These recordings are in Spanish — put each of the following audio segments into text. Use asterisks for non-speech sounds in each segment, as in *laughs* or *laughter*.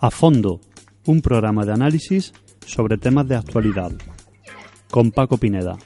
A fondo, un programa de análisis sobre temas de actualidad. Con Paco Pineda.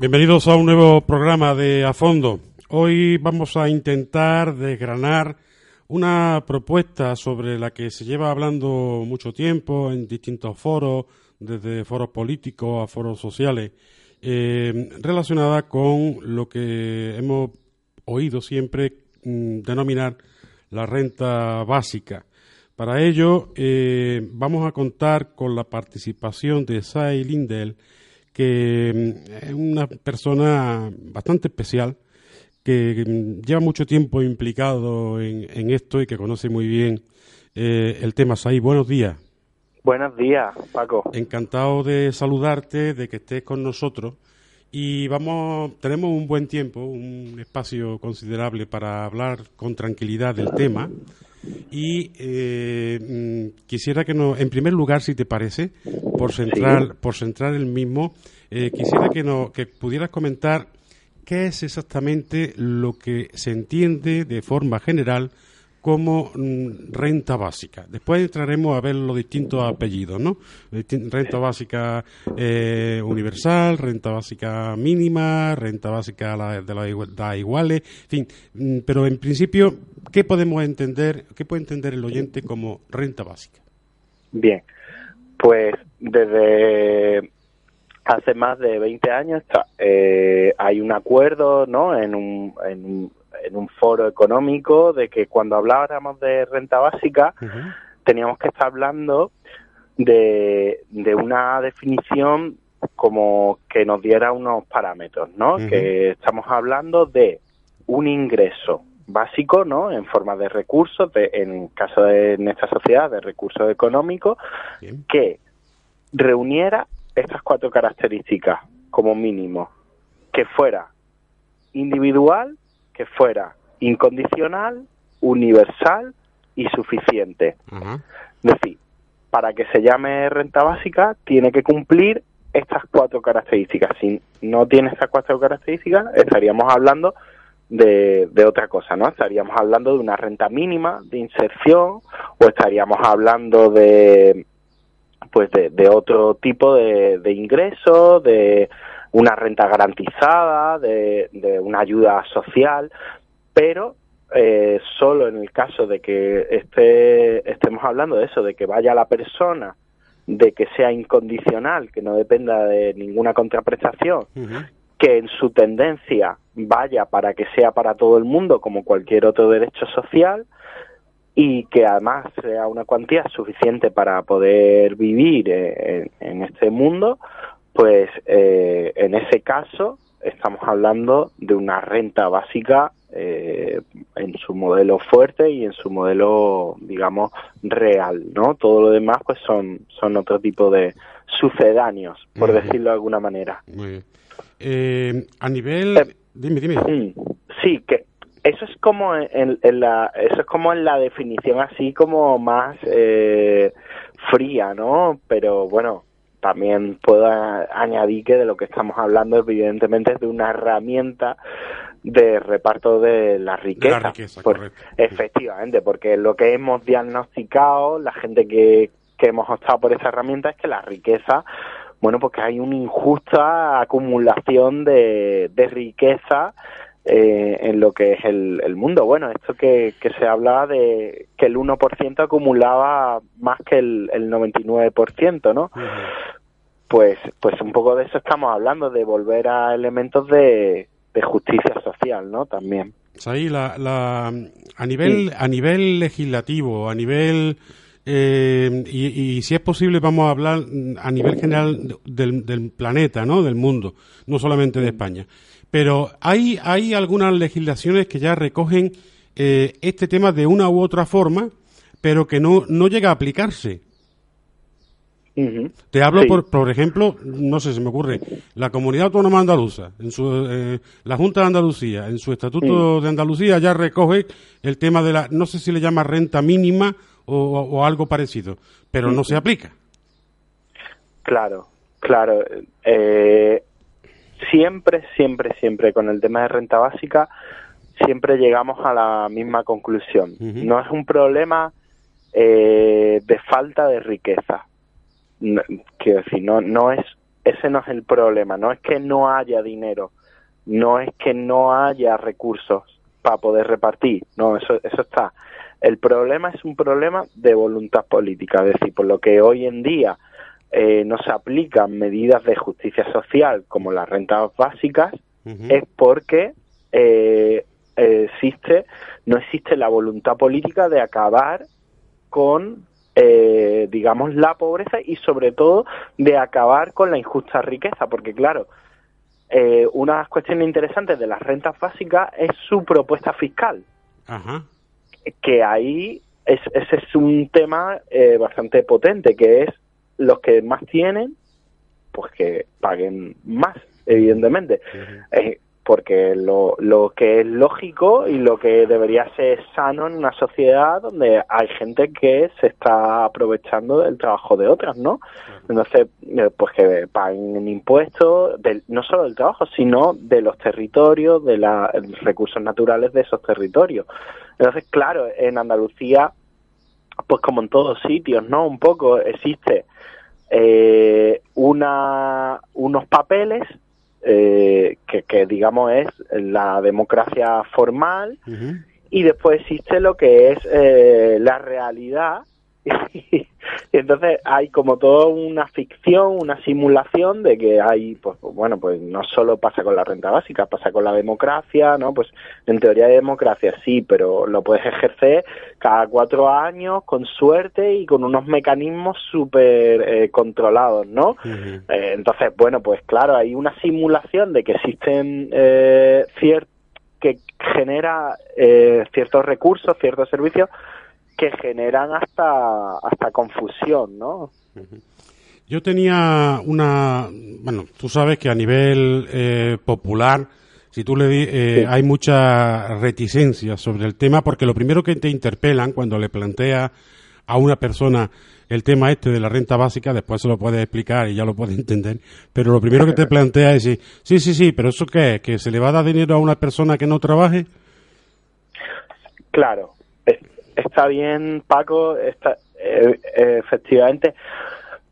Bienvenidos a un nuevo programa de A Fondo. Hoy vamos a intentar desgranar una propuesta sobre la que se lleva hablando mucho tiempo en distintos foros, desde foros políticos a foros sociales, eh, relacionada con lo que hemos oído siempre mm, denominar la renta básica. Para ello, eh, vamos a contar con la participación de Sai Lindell, que mm, es una persona bastante especial, que mm, lleva mucho tiempo implicado en, esto y que conoce muy bien eh, el tema. Sai, buenos días. Buenos días, Paco. Encantado de saludarte, de que estés con nosotros. Y vamos, tenemos un buen tiempo, un espacio considerable para hablar con tranquilidad del tema. Y eh, mm, quisiera que nos, en primer lugar, si te parece, por centrar, por centrar el mismo, eh, quisiera que, no, que pudieras comentar qué es exactamente lo que se entiende de forma general como mm, renta básica. Después entraremos a ver los distintos apellidos, ¿no? Renta básica eh, universal, renta básica mínima, renta básica de las igualdad iguales, en fin. Mm, pero en principio, ¿qué podemos entender, qué puede entender el oyente como renta básica? Bien, pues desde hace más de 20 años eh, hay un acuerdo, ¿no? En un, en un foro económico de que cuando hablábamos de renta básica teníamos que estar hablando de, de una definición como que nos diera unos parámetros, ¿no? Que estamos hablando de un ingreso básico, ¿no? En forma de recursos, de, en caso de en esta sociedad, de recursos económicos, que reuniera estas cuatro características como mínimo, que fuera individual, que fuera incondicional, universal y suficiente. Es decir, para que se llame renta básica tiene que cumplir estas cuatro características. Si no tiene estas cuatro características, estaríamos hablando de, de, otra cosa, ¿no? Estaríamos hablando de una renta mínima de inserción o estaríamos hablando de pues de, de otro tipo de, de ingreso, de una renta garantizada, de, una ayuda social, pero eh, solo en el caso de que esté, estemos hablando de eso, de que vaya la persona, de que sea incondicional, que no dependa de ninguna contraprestación, que en su tendencia vaya para que sea para todo el mundo como cualquier otro derecho social y que además sea una cuantía suficiente para poder vivir en este mundo, pues eh, en ese caso estamos hablando de una renta básica eh, en su modelo fuerte y en su modelo, digamos, real, ¿no? Todo lo demás, pues son, son otro tipo de sucedáneos, por decirlo de alguna manera. Muy bien. Eh, a nivel... dime, dime. Mm, sí, que eso es como en, la eso es como en la definición así como más fría, ¿no? Pero bueno, también puedo añadir que de lo que estamos hablando evidentemente es de una herramienta de reparto de la riqueza. efectivamente, porque lo que hemos diagnosticado, la gente que, que hemos optado por esa herramienta es que la riqueza, bueno, porque hay una injusta acumulación de, de riqueza eh, en lo que es el, el, mundo. Bueno, esto que, que se habla de que el 1% acumulaba más que el, el 99%, ¿no? Pues, pues un poco de eso estamos hablando, de volver a elementos de, de justicia social, ¿no? También. Ahí la, la, a nivel a nivel legislativo, a nivel eh, y, si es posible vamos a hablar a nivel general del, del, planeta, ¿no? Del mundo, no solamente de España. Pero hay hay algunas legislaciones que ya recogen eh, este tema de una u otra forma, pero que no no llega a aplicarse. Te hablo, por, por ejemplo, no sé, se me ocurre, la Comunidad Autónoma Andaluza, en su, eh, la Junta de Andalucía, en su Estatuto de Andalucía ya recoge el tema de la, no sé si le llama renta mínima o, algo parecido, pero no se aplica. Claro, claro. Eh, siempre, siempre, siempre con el tema de renta básica, siempre llegamos a la misma conclusión. No es un problema eh, de falta de riqueza. No, quiero decir, no, no es, ese no es el problema, no es que no haya dinero, no es que no haya recursos para poder repartir, no, eso, eso está. El problema es un problema de voluntad política, es decir, por lo que hoy en día eh, no se aplican medidas de justicia social como las rentas básicas, es porque eh, existe, no existe la voluntad política de acabar con eh, digamos, la pobreza y sobre todo de acabar con la injusta riqueza, porque claro, eh, una de las cuestiones interesantes de las rentas básicas es su propuesta fiscal, que ahí es, ese es un tema eh, bastante potente, que es los que más tienen, pues que paguen más, evidentemente porque lo, lo que es lógico y lo que debería ser sano en una sociedad donde hay gente que se está aprovechando del trabajo de otras, ¿no? Entonces, eh, pues que paguen impuestos, no solo del trabajo, sino de los territorios, de los recursos naturales de esos territorios. Entonces, claro, en Andalucía, pues como en todos sitios, ¿no? Un poco existe eh, una, unos papeles eh, que, digamos es la democracia formal y después existe lo que es eh, la realidad y *laughs* entonces hay como toda una ficción, una simulación de que hay, pues bueno, pues no solo pasa con la renta básica, pasa con la democracia, ¿no? Pues en teoría de democracia sí, pero lo puedes ejercer cada cuatro años con suerte y con unos mecanismos súper eh, controlados, ¿no? Eh, entonces, bueno, pues claro, hay una simulación de que existen eh, ciertos que genera eh, ciertos recursos, ciertos servicios que generan hasta, hasta confusión, ¿no? Yo tenía una, bueno, tú sabes que a nivel eh, popular, si tú le di, eh, hay mucha reticencia sobre el tema, porque lo primero que te interpelan cuando le plantea a una persona el tema este de la renta básica, después se lo puedes explicar y ya lo puedes *laughs* entender, pero lo primero que te *laughs* plantea es decir, sí, sí, sí, pero ¿eso qué es? ¿Que se le va a dar dinero a una persona que no trabaje? Claro, está bien, Paco, está, eh, efectivamente,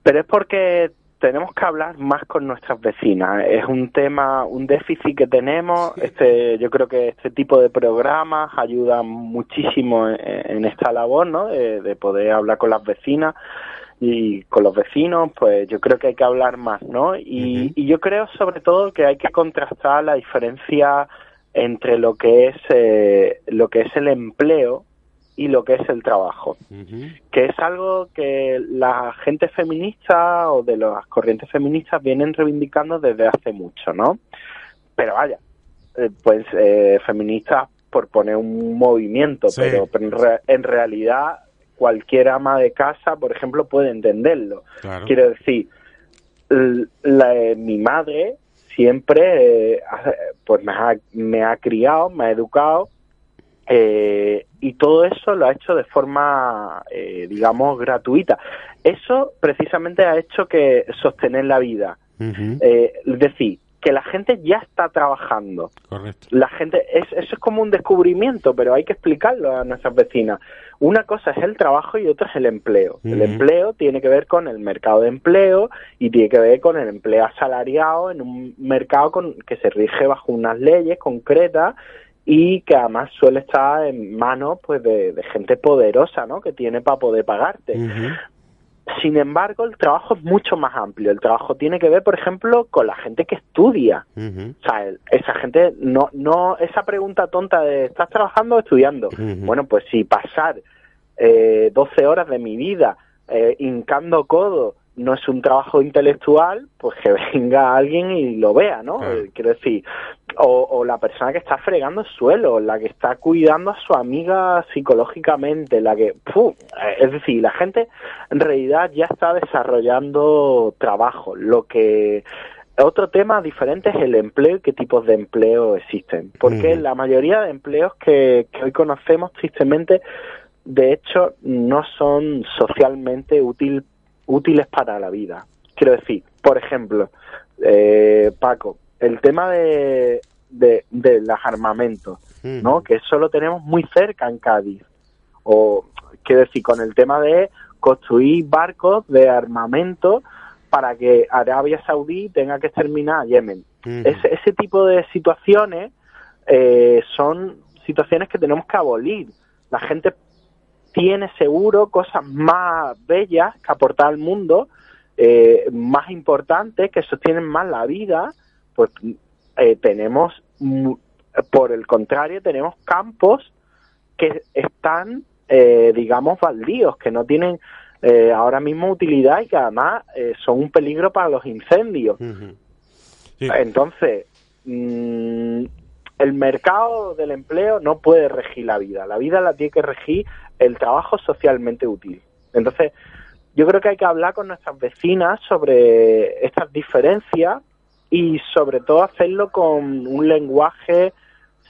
pero es porque tenemos que hablar más con nuestras vecinas. Es un tema, un déficit que tenemos. Este, yo creo que este tipo de programas ayudan muchísimo en, esta labor, ¿no? De, poder hablar con las vecinas y con los vecinos, pues yo creo que hay que hablar más, ¿no? Y, y yo creo sobre todo que hay que contrastar la diferencia entre lo que es eh, lo que es el empleo y lo que es el trabajo, que es algo que la gente feminista o de las corrientes feministas vienen reivindicando desde hace mucho, ¿no? Pero vaya, eh, pues eh, feministas por poner un movimiento, pero, en, realidad cualquier ama de casa, por ejemplo, puede entenderlo. Quiero decir, la, mi madre siempre eh, pues me ha, me ha criado, me ha educado eh, y todo eso lo ha hecho de forma, eh, digamos, gratuita. Eso precisamente ha hecho que sostener la vida. Eh, es decir, que la gente ya está trabajando. Correcto. La gente, es, eso es como un descubrimiento, pero hay que explicarlo a nuestras vecinas. Una cosa es el trabajo y otra es el empleo. El empleo tiene que ver con el mercado de empleo y tiene que ver con el empleo asalariado en un mercado con, que se rige bajo unas leyes concretas y que además suele estar en manos pues de, gente poderosa, ¿no? Que tiene para poder pagarte. Sin embargo, el trabajo es mucho más amplio. El trabajo tiene que ver, por ejemplo, con la gente que estudia. O sea, esa gente no, no, esa pregunta tonta de ¿estás trabajando o estudiando? Bueno, pues si pasar eh, 12 horas de mi vida eh, hincando codo no es un trabajo intelectual, pues que *laughs* venga alguien y lo vea, ¿no? Eh, quiero decir, o, la persona que está fregando el suelo, la que está cuidando a su amiga psicológicamente, la que, es decir, la gente en realidad ya está desarrollando trabajo. Lo que otro tema diferente es el empleo y qué tipos de empleo existen, porque la mayoría de empleos que, hoy conocemos tristemente, de hecho, no son socialmente útil, útiles para la vida. Quiero decir, por ejemplo, eh, Paco, el tema de, de, los armamentos, ¿no? Que eso lo tenemos muy cerca en Cádiz. O, quiero decir, con el tema de construir barcos de armamento para que Arabia Saudí tenga que exterminar a Yemen. ese, ese, tipo de situaciones eh, son situaciones que tenemos que abolir. La gente tiene seguro cosas más bellas que aportar al mundo, eh, más importantes, que sostienen más la vida, pues eh, tenemos, por el contrario, tenemos campos que están, eh, digamos, baldíos, que no tienen eh, ahora mismo utilidad y que además son un peligro para los incendios. Entonces, mm, el mercado del empleo no puede regir la vida, la vida la tiene que regir el trabajo socialmente útil. Entonces, yo creo que hay que hablar con nuestras vecinas sobre estas diferencias y sobre todo hacerlo con un lenguaje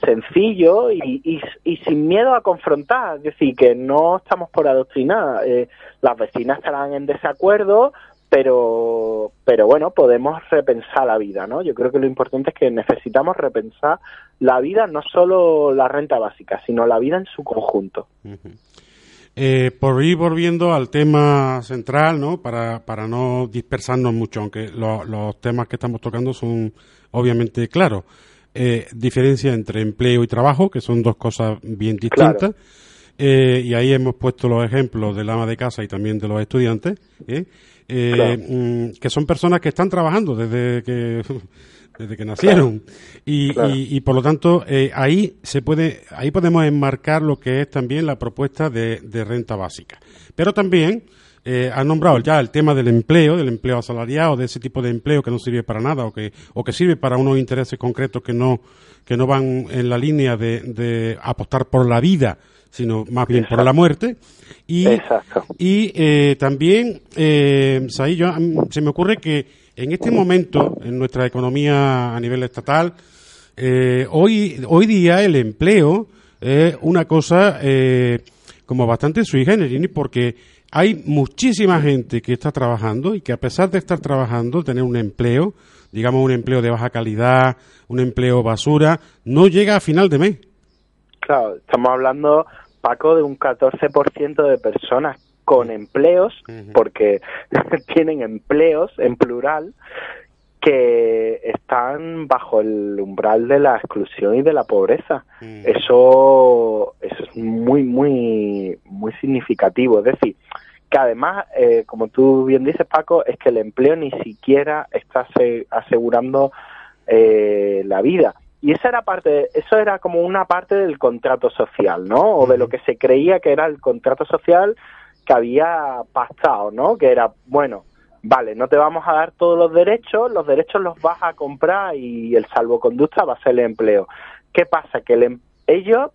sencillo y, y, sin miedo a confrontar, es decir, que no estamos por adoctrinar, eh, las vecinas estarán en desacuerdo, pero, pero bueno, podemos repensar la vida, ¿no? Yo creo que lo importante es que necesitamos repensar la vida, no solo la renta básica, sino la vida en su conjunto. Eh, por ir volviendo al tema central, ¿no? Para, para no dispersarnos mucho, aunque los temas que estamos tocando son obviamente claros. Eh, diferencia entre empleo y trabajo, que son dos cosas bien distintas. Eh, y ahí hemos puesto los ejemplos del ama de casa y también de los estudiantes, ¿eh? mm, que son personas que están trabajando desde que *laughs* desde que nacieron. Y, y, por lo tanto, eh, ahí se puede, ahí podemos enmarcar lo que es también la propuesta de, renta básica. Pero también eh, han nombrado ya el tema del empleo, del empleo asalariado, de ese tipo de empleo que no sirve para nada o que, o que sirve para unos intereses concretos que no, que no van en la línea de, de apostar por la vida, sino más bien por la muerte. Y, y eh, también, eh, yo, se me ocurre que en este momento, en nuestra economía a nivel estatal, eh, hoy, hoy día el empleo es una cosa eh, como bastante sui generis, porque hay muchísima gente que está trabajando y que a pesar de estar trabajando, tener un empleo, digamos un empleo de baja calidad, un empleo basura, no llega a final de mes. Claro, estamos hablando, Paco, de un 14% de personas con empleos, porque *laughs* tienen empleos en plural, que están bajo el umbral de la exclusión y de la pobreza. Eso, eso es muy, muy, muy significativo. Es decir, que además, eh, como tú bien dices, Paco, es que el empleo ni siquiera está asegurando eh, la vida. Y esa era parte, eso era como una parte del contrato social, ¿no? O de lo que se creía que era el contrato social que había pactado, ¿no? Que era, bueno, vale, no te vamos a dar todos los derechos, los derechos los vas a comprar y el salvoconducta va a ser el empleo. ¿Qué pasa? Que el, em, ellos,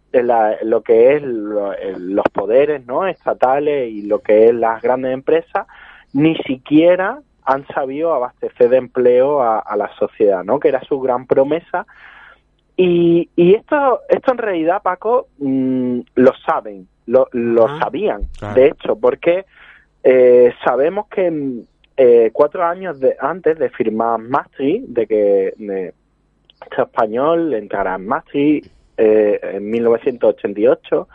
lo que es los poderes no estatales y lo que es las grandes empresas, ni siquiera han sabido abastecer de empleo a, la sociedad, ¿no? Que era su gran promesa. Y, y esto, esto en realidad, Paco, mm, lo saben, lo, lo sabían, de hecho, porque eh, sabemos que eh, cuatro años de, antes de firmar Maastricht, de que el este español entrara en Maastricht eh, en 1988,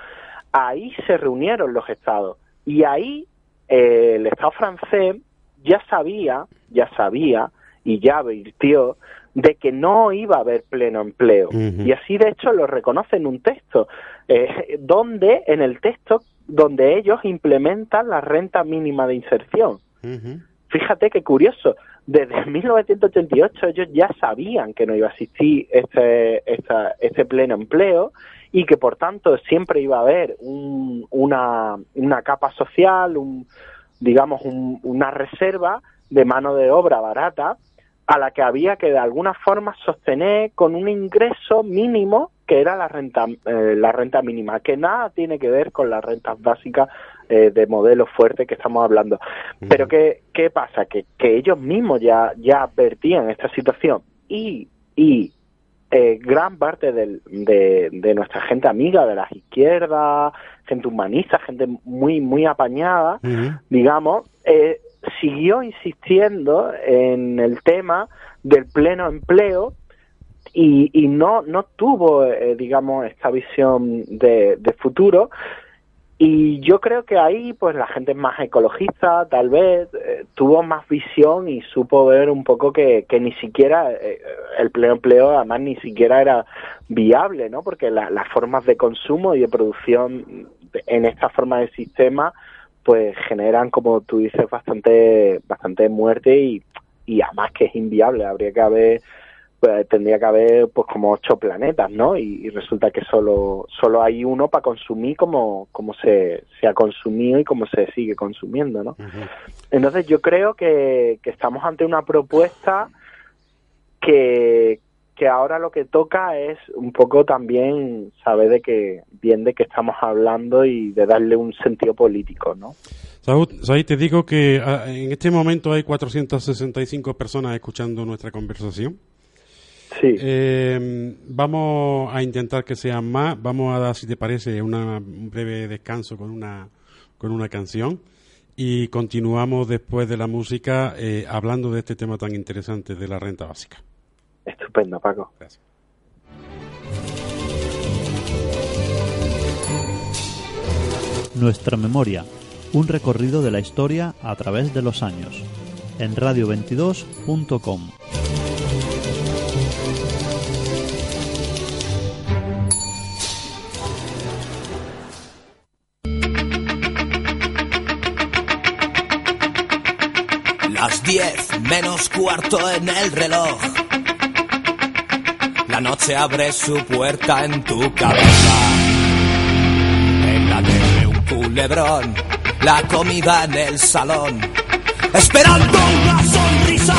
ahí se reunieron los estados. Y ahí el estado francés ya sabía, ya sabía y ya advirtió de que no iba a haber pleno empleo. Y así, de hecho, lo reconoce en un texto, eh, donde, en el texto, donde ellos implementan la renta mínima de inserción. Fíjate qué curioso, desde *laughs* 1988 ellos ya sabían que no iba a existir este, este pleno empleo y que por tanto siempre iba a haber una, una capa social, un, digamos, una reserva de mano de obra barata a la que había que de alguna forma sostener con un ingreso mínimo que era la renta eh, la renta mínima que nada tiene que ver con las rentas básicas eh, de modelo fuerte que estamos hablando. Pero qué qué pasa que, que ellos mismos ya ya advertían esta situación. Y y eh, gran parte de, de, nuestra gente amiga de las izquierdas, gente humanista, gente muy muy apañada, digamos, eh, siguió insistiendo en el tema del pleno empleo y, y no, no tuvo, eh, digamos, esta visión de, de futuro y yo creo que ahí, pues la gente más ecologista, tal vez, eh, tuvo más visión y supo ver un poco que, que ni siquiera eh, el pleno empleo, además, ni siquiera era viable, ¿no? Porque las formas de consumo y de producción en esta forma de sistema, pues generan, como tú dices, bastante, bastante muerte y, y además que es inviable. Habría que haber pues, tendría que haber pues como ocho planetas, ¿no? Y, resulta que solo solo hay uno para consumir como como se, se ha consumido y como se sigue consumiendo, ¿no? Entonces yo creo que, que estamos ante una propuesta que, que ahora lo que toca es un poco también saber de que bien de qué estamos hablando y de darle un sentido político, ¿no? Saúl, te digo que ah, en este momento hay 465 personas escuchando nuestra conversación. Sí. Eh, vamos a intentar que sean más. Vamos a dar, si te parece, un breve descanso con una, con una canción. Y continuamos después de la música eh, hablando de este tema tan interesante de la renta básica. Estupendo, Paco. Gracias. Nuestra memoria, un recorrido de la historia a través de los años. En radio22.com. Las diez menos cuarto en el reloj. La noche abre su puerta en tu cabeza. En la de un culebrón, la comida en el salón. Esperando una sonrisa,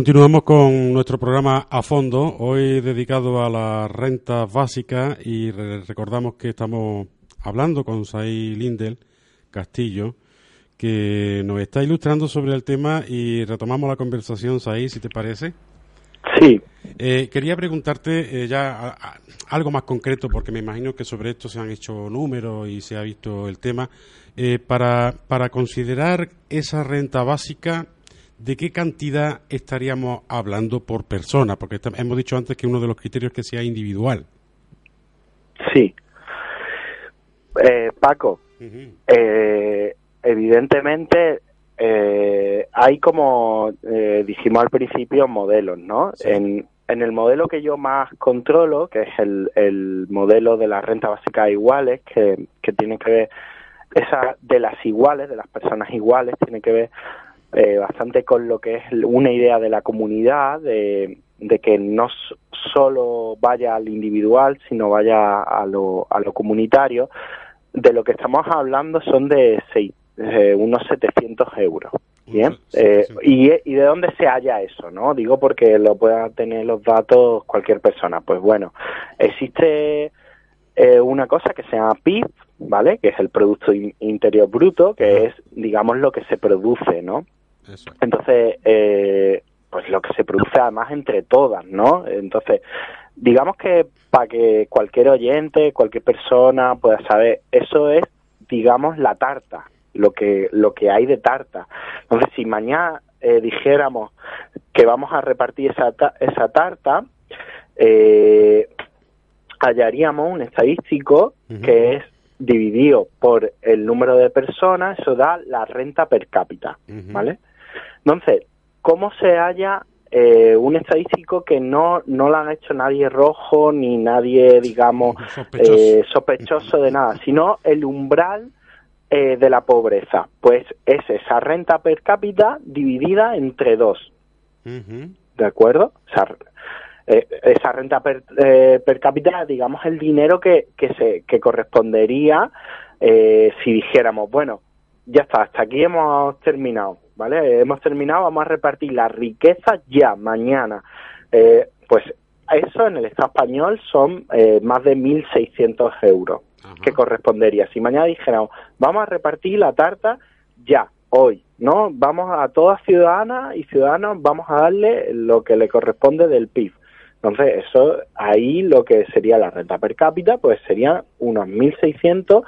Continuamos con nuestro programa a fondo, hoy dedicado a la renta básica y recordamos que estamos hablando con Sai Lindel Castillo, que nos está ilustrando sobre el tema y retomamos la conversación, Sai, si te parece. Sí. Eh, quería preguntarte eh, ya algo más concreto, porque me imagino que sobre esto se han hecho números y se ha visto el tema. Eh, para, para considerar esa renta básica, ¿de qué cantidad estaríamos hablando por persona? Porque hemos dicho antes que uno de los criterios es que sea individual. Sí. Eh, Paco, eh, evidentemente eh, hay como dijimos al principio modelos, ¿no? En, en el modelo que yo más controlo, que es el, el modelo de la renta básica iguales, que, que tiene que ver esa de las iguales, de las personas iguales, tiene que ver eh, bastante con lo que es una idea de la comunidad, de, que no solo vaya al individual, sino vaya a lo, a lo comunitario. De lo que estamos hablando son de seis, eh, unos 700 euros. Bien, eh, y, y, de dónde se halla eso, ¿no? Digo porque lo pueda tener los datos cualquier persona. Pues bueno, existe una cosa que se llama PIB, ¿vale? Que es el Producto Interior Bruto, que es, digamos, lo que se produce, ¿no? Entonces, eh, pues lo que se produce además entre todas, ¿no? Entonces, digamos que para que cualquier oyente, cualquier persona pueda saber, eso es, digamos, la tarta, lo que, lo que hay de tarta. Entonces, si mañana eh, dijéramos que vamos a repartir esa, esa tarta, eh, hallaríamos un estadístico que es dividido por el número de personas, eso da la renta per cápita, ¿vale? Entonces, ¿cómo se halla eh, un estadístico que no, no lo han hecho nadie rojo ni nadie, digamos, *laughs* eh, sospechoso, de nada, sino el umbral eh, de la pobreza? Pues es esa renta per cápita dividida entre dos. ¿De acuerdo? O sea, esa renta per, per, cápita, digamos, el dinero que, que, se, que correspondería si dijéramos, bueno, ya está, hasta aquí hemos terminado ¿vale? Hemos terminado, vamos a repartir la riqueza ya, mañana. Eh, pues eso en el Estado español son eh, más de 1.600 euros que correspondería. Si mañana dijéramos, vamos a repartir la tarta ya, hoy, ¿no? Vamos a todas ciudadanas y ciudadanos, vamos a darle lo que le corresponde del PIB. Entonces, eso ahí lo que sería la renta per cápita, pues serían unos 1.600,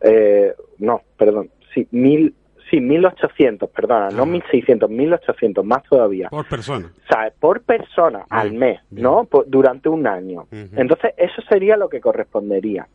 eh, no, perdón, sí, 1.000 Sí, 1.800, perdona, no 1.600, 1.800, más todavía. Por persona. O sea, por persona al mes, ¿no? durante un año. Entonces, eso sería lo que correspondería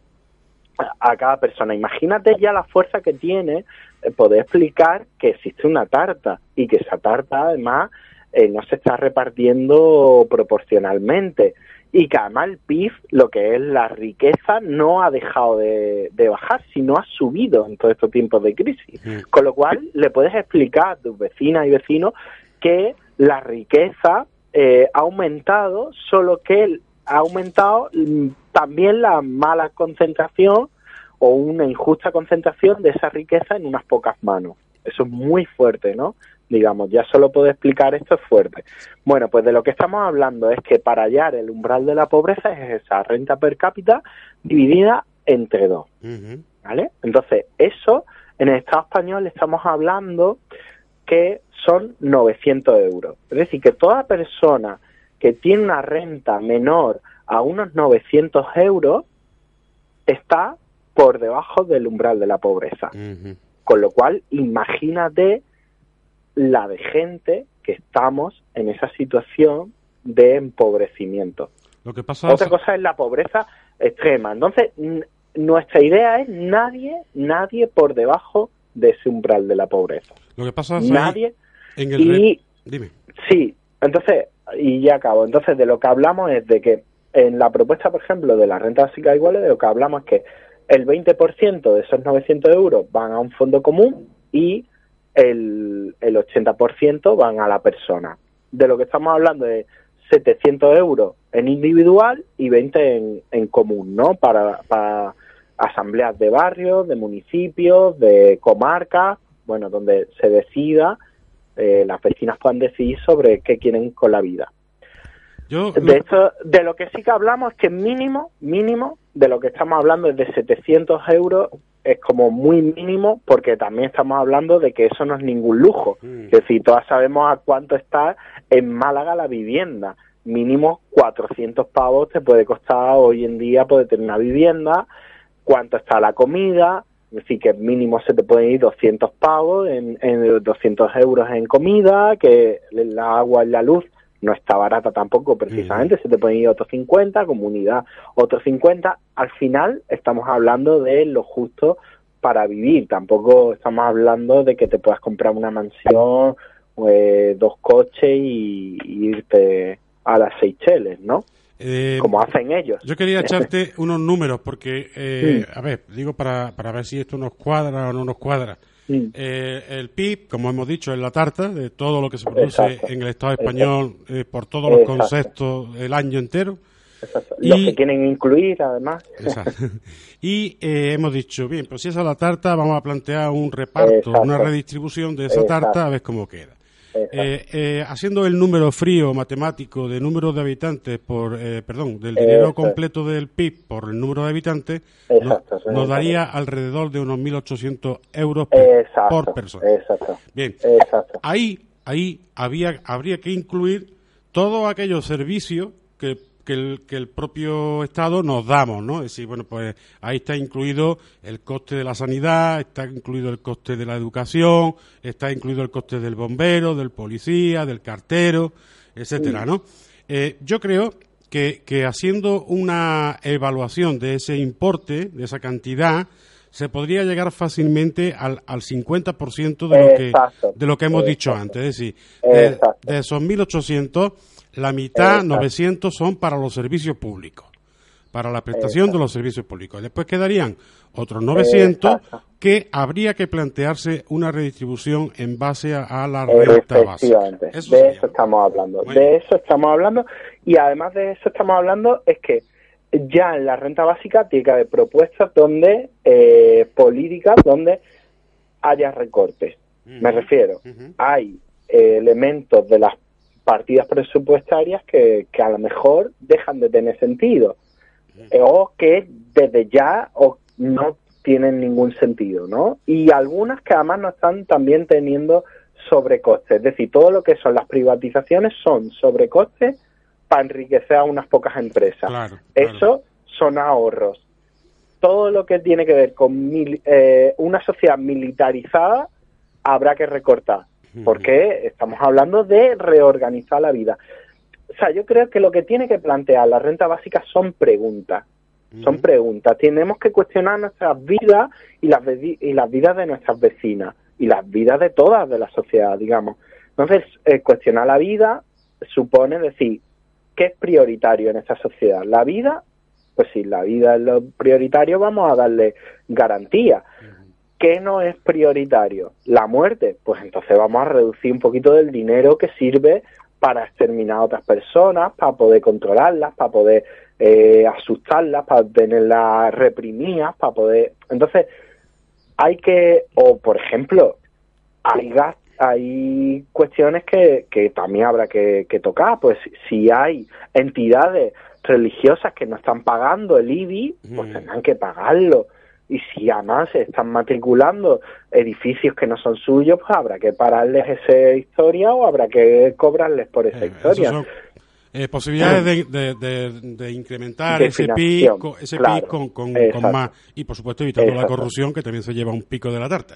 a, cada persona. Imagínate ya la fuerza que tiene eh, poder explicar que existe una tarta y que esa tarta, además, eh, no se está repartiendo proporcionalmente y que además el PIB, lo que es la riqueza, no ha dejado de, bajar, sino ha subido en todos estos tiempos de crisis. Con lo cual, le puedes explicar a tus vecinas y vecinos que la riqueza eh, ha aumentado, solo que ha aumentado mm, también la mala concentración o una injusta concentración de esa riqueza en unas pocas manos. Eso es muy fuerte, ¿no? Digamos, ya solo puedo explicar esto es fuerte. Bueno, pues de lo que estamos hablando es que para hallar el umbral de la pobreza es esa renta per cápita dividida entre dos, ¿vale? Entonces, eso en el Estado español estamos hablando que son 900 euros. Es decir, que toda persona que tiene una renta menor a unos 900 euros está por debajo del umbral de la pobreza. Con lo cual, imagínate la de gente que estamos en esa situación de empobrecimiento. Lo que pasa Otra cosa es la pobreza extrema. Entonces, nuestra idea es nadie, nadie por debajo de ese umbral de la pobreza. Lo que pasa es nadie. En el y, Dime. Sí, entonces, y ya acabo. Entonces, de lo que hablamos es de que en la propuesta, por ejemplo, de la renta básica igual, de lo que hablamos es que el 20% de esos 900 euros van a un fondo común y el, el 80% van a la persona. De lo que estamos hablando es 700 euros en individual y 20 en, en común, ¿no? Para, para asambleas de barrios, de municipios, de comarcas, bueno, donde se decida eh, las vecinas puedan decidir sobre qué quieren con la vida. Yo, De hecho, de lo que sí que hablamos es que mínimo, mínimo, de lo que estamos hablando es de 700 euros, es como muy mínimo, porque también estamos hablando de que eso no es ningún lujo. Mm. Es decir, todas sabemos a cuánto está en Málaga la vivienda. Mínimo 400 pavos te puede costar hoy en día poder tener una vivienda, cuánto está la comida, es decir, que mínimo se te pueden ir 200 pavos, en, en 200 euros en comida, que el agua y la luz no está barata tampoco precisamente, se te pueden ir otros 50, comunidad otros 50. Al final estamos hablando de lo justo para vivir, tampoco estamos hablando de que te puedas comprar una mansión, eh, dos coches y, y irte a las Seychelles, ¿no? eh, Como hacen ellos. Yo quería echarte *laughs* unos números porque, eh, Sí. a ver, digo para, para ver si esto nos cuadra o no nos cuadra. Mm. Eh, el PIB, como hemos dicho, es la tarta de todo lo que se produce Exacto. en el Estado español eh, por todos los Exacto. conceptos el año entero. Exacto. Y- Los que quieren incluir, además. Exacto. *laughs* Y eh, hemos dicho, bien, pues si esa es la tarta, vamos a plantear un reparto, una redistribución de esa tarta a ver cómo queda. Eh, eh, haciendo el número frío matemático de número de habitantes por, eh, perdón, del dinero completo del PIB por el número de habitantes, Exacto, nos daría alrededor de unos 1.800 euros Exacto. por persona. Exacto. Bien, Exacto. ahí, ahí había, habría que incluir todos aquellos servicios que, que el, que el propio Estado nos damos, ¿no? Es decir, bueno, pues ahí está incluido el coste de la sanidad, está incluido el coste de la educación, está incluido el coste del bombero, del policía, del cartero, etcétera, ¿no? Eh, yo creo que, que haciendo una evaluación de ese importe, de esa cantidad, se podría llegar fácilmente al, al 50% de lo, que, Exacto. de lo que hemos dicho antes. Es decir, de, de esos 1.800, la mitad, Exacto. 900, son para los servicios públicos, para la prestación de los servicios públicos. Después quedarían otros 900 Exacto. que habría que plantearse una redistribución en base a, la renta básica. Eso de sería. eso estamos hablando, de eso estamos hablando y además de eso estamos hablando es que ya en la renta básica tiene que haber propuestas donde eh, políticas donde haya recortes. Me refiero, hay eh, elementos de las partidas presupuestarias que, que a lo mejor dejan de tener sentido o que desde ya o no tienen ningún sentido, ¿no? Y algunas que además no están también teniendo sobrecostes, es decir, todo lo que son las privatizaciones son sobrecostes para enriquecer a unas pocas empresas. Claro, claro. Eso son ahorros. Todo lo que tiene que ver con mil- eh, una sociedad militarizada habrá que recortar, porque estamos hablando de reorganizar la vida. O sea, yo creo que lo que tiene que plantear la renta básica son preguntas. Son preguntas. Tenemos que cuestionar nuestras vidas y las, y las vidas de nuestras vecinas y las vidas de todas de la sociedad, digamos. Entonces, eh, cuestionar la vida supone decir, ¿qué es prioritario en esta sociedad? ¿La vida? Pues si la vida es lo prioritario, vamos a darle garantía. ¿Qué no es prioritario? La muerte. Pues entonces vamos a reducir un poquito del dinero que sirve para exterminar a otras personas, para poder controlarlas, para poder eh, asustarlas, para tenerlas reprimidas, para poder... Entonces, hay que, o por ejemplo, hay hay cuestiones que, que también habrá que, que tocar, pues si hay entidades religiosas que no están pagando el IBI, pues Mm. tendrán que pagarlo. Y si además se están matriculando edificios que no son suyos, pues habrá que pararles esa historia o habrá que cobrarles por esa Eh, historia. son, eh, posibilidades de, de- de- de incrementar ese PIB, ese claro. PIB con, con- más y por supuesto evitando la corrupción que también se lleva un pico de la tarta.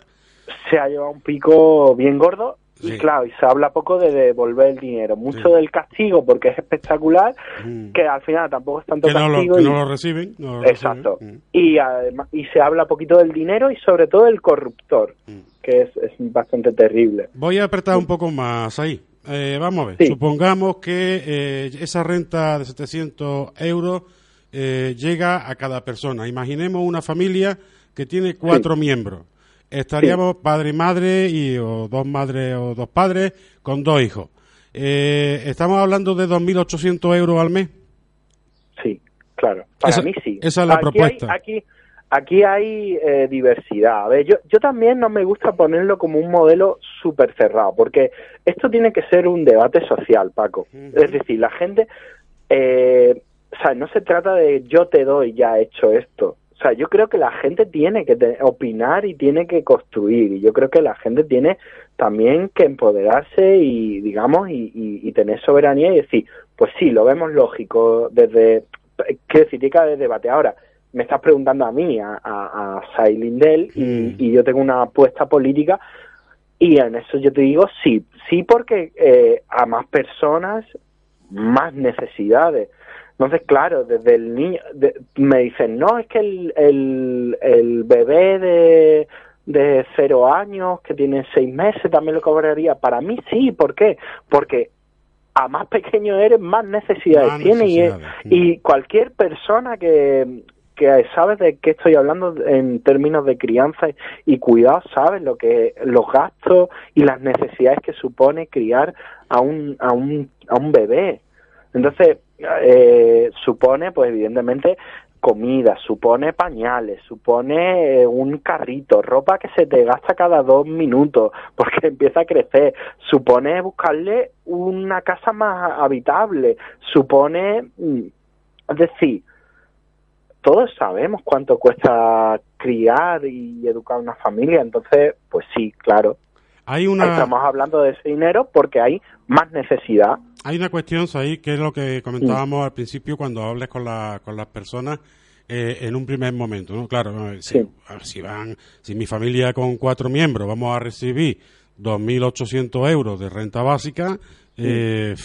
se ha llevado un pico bien gordo Sí. y claro, y se habla poco de devolver el dinero, mucho Sí. del castigo porque es espectacular, Mm. que al final tampoco es tanto que no, lo, castigo que y, no lo reciben. no lo exacto, reciben. Mm. y además y se habla poquito del dinero y sobre todo del corruptor, Mm. que es, es bastante terrible. Voy a apretar un poco más ahí. Eh, vamos a ver, Sí. supongamos que eh, esa renta de 700 euros eh, llega a cada persona. Imaginemos una familia que tiene cuatro miembros. Estaríamos padre y madre, y, o dos madres o dos padres, con dos hijos. Eh, estamos hablando de 2.800 euros al mes. Sí, claro. Para Esa- mí sí. esa es la Aquí propuesta. hay- aquí, aquí hay eh, diversidad. A ver, yo, yo también no me gusta ponerlo como un modelo súper cerrado, porque esto tiene que ser un debate social, Paco. Es decir, la gente, eh, o sea, no se trata de yo te doy ya hecho esto. O sea, yo creo que la gente tiene que opinar y tiene que construir. Y yo creo que la gente tiene también que empoderarse y, digamos, y, y, tener soberanía y decir, pues sí, lo vemos lógico desde, quiero decir, tiene que haber debate. Ahora, me estás preguntando a mí, a, a, a y, y, yo tengo una apuesta política y en eso yo te digo sí, sí porque eh, a más personas, más necesidades. Entonces, claro, desde el niño, me dicen, no, es que el, el, el bebé de, de cero años, que tiene seis meses, también lo cobraría. Para mí sí, ¿por qué? Porque a más pequeño eres, más necesidades tiene y, y, cualquier persona que, que sabes de qué estoy hablando en términos de crianza y cuidado, sabes lo que los gastos y las necesidades que supone criar a un a un a un bebé. Entonces, eh, supone pues evidentemente comida, supone pañales, supone eh, un carrito, ropa que se te gasta cada dos minutos porque *laughs* empieza a crecer, supone buscarle una casa más habitable, supone, mm, es decir, todos sabemos cuánto cuesta criar y educar una familia, entonces, pues sí, claro. Hay una... Estamos hablando de ese dinero porque hay más necesidad. Hay una cuestión, ahí que es lo que comentábamos al principio cuando hables con, la, con las personas eh, en un primer momento, ¿no? Claro, si, si, van, si mi familia con cuatro miembros vamos a recibir 2.800 euros de renta básica, eh,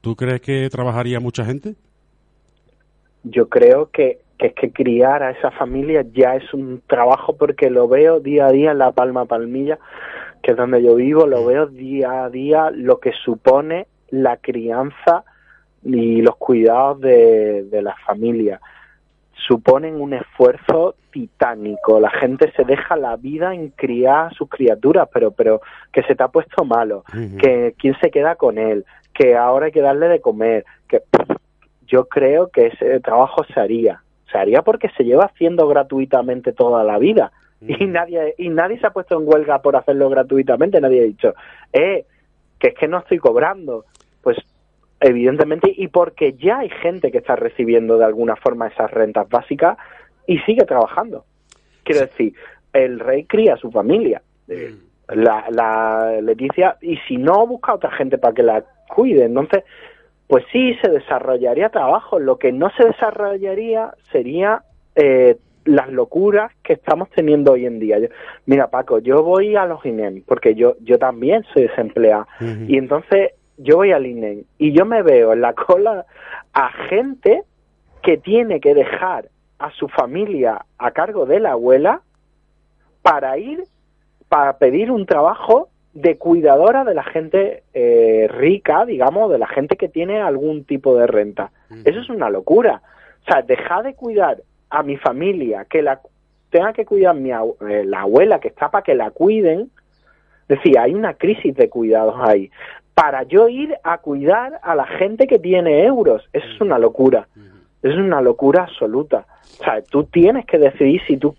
¿tú crees que trabajaría mucha gente? Yo creo que que es que criar a esa familia ya es un trabajo porque lo veo día a día en La Palma Palmilla, que es donde yo vivo, lo veo día a día lo que supone la crianza y los cuidados de, de la familia. Suponen un esfuerzo titánico. La gente se deja la vida en criar a sus criaturas, pero, pero que se te ha puesto malo, que quién se queda con él, que ahora hay que darle de comer, que yo creo que ese trabajo se haría se haría porque se lleva haciendo gratuitamente toda la vida y mm. nadie y nadie se ha puesto en huelga por hacerlo gratuitamente nadie ha dicho eh que es que no estoy cobrando pues evidentemente y porque ya hay gente que está recibiendo de alguna forma esas rentas básicas y sigue trabajando quiero decir el rey cría a su familia eh, mm. la, la Leticia y si no busca otra gente para que la cuide entonces pues sí, se desarrollaría trabajo. Lo que no se desarrollaría sería eh, las locuras que estamos teniendo hoy en día. mira, Paco, yo voy a los INEM, porque yo, yo también soy desempleado. Y entonces yo voy al INEM y yo me veo en la cola a gente que tiene que dejar a su familia a cargo de la abuela para ir, para pedir un trabajo de cuidadora de la gente eh, rica, digamos, de la gente que tiene algún tipo de renta. Eso es una locura. O sea, dejar de cuidar a mi familia, que la tenga que cuidar mi eh, la abuela que está para que la cuiden. Decir, hay una crisis de cuidados ahí. Para yo ir a cuidar a la gente que tiene euros, eso es una locura. Es una locura absoluta. O sea, tú tienes que decidir si tú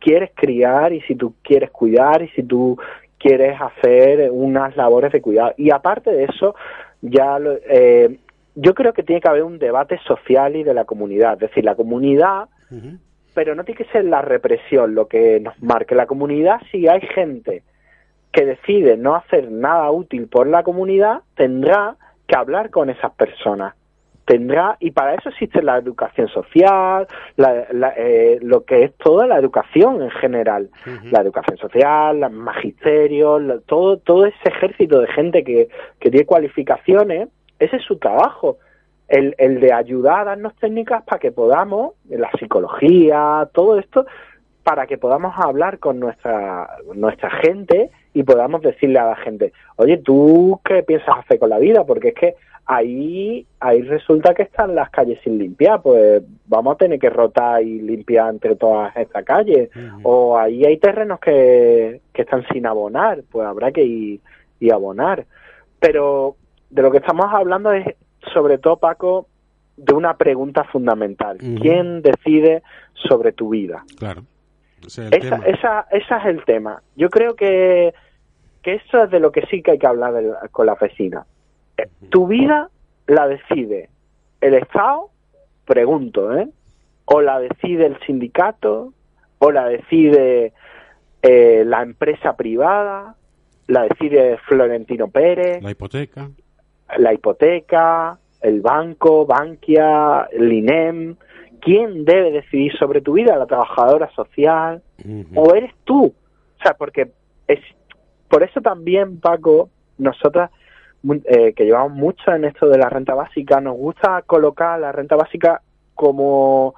quieres criar y si tú quieres cuidar y si tú quieres hacer unas labores de cuidado. Y aparte de eso, ya eh, yo creo que tiene que haber un debate social y de la comunidad. Es decir, la comunidad, pero no tiene que ser la represión lo que nos marque. La comunidad, si hay gente que decide no hacer nada útil por la comunidad, tendrá que hablar con esas personas tendrá, y para eso existe la educación social, eh, lo que es toda la educación en general, la educación social, los magisterios, todo, todo ese ejército de gente que, que tiene cualificaciones, ese es su trabajo. El, el de ayudar a darnos técnicas para que podamos, la psicología, todo esto, para que podamos hablar con nuestra, nuestra gente y podamos decirle a la gente, oye, ¿tú qué piensas hacer con la vida? Porque es que ahí, ahí resulta que están las calles sin limpiar, pues vamos a tener que rotar y limpiar entre todas estas calles. O ahí hay terrenos que, que están sin abonar, pues habrá que ir y abonar. Pero de lo que estamos hablando es, sobre todo, Paco, de una pregunta fundamental. ¿Quién decide sobre tu vida? Claro. Ese es el Esa, tema. esa, esa es el tema. Yo creo que, que eso es de lo que sí que hay que hablar del- con la vecina. Eh, Tu vida la decide el Estado, pregunto, ¿eh? O la decide el sindicato, o la decide eh, la empresa privada, la decide Florentino Pérez, La hipoteca. La hipoteca, el banco, Bankia, el INEM. ¿Quién debe decidir sobre tu vida? ¿La trabajadora social? ¿O eres tú? O sea, porque es por eso también, Paco, nosotras eh, que llevamos mucho en esto de la renta básica, nos gusta colocar la renta básica como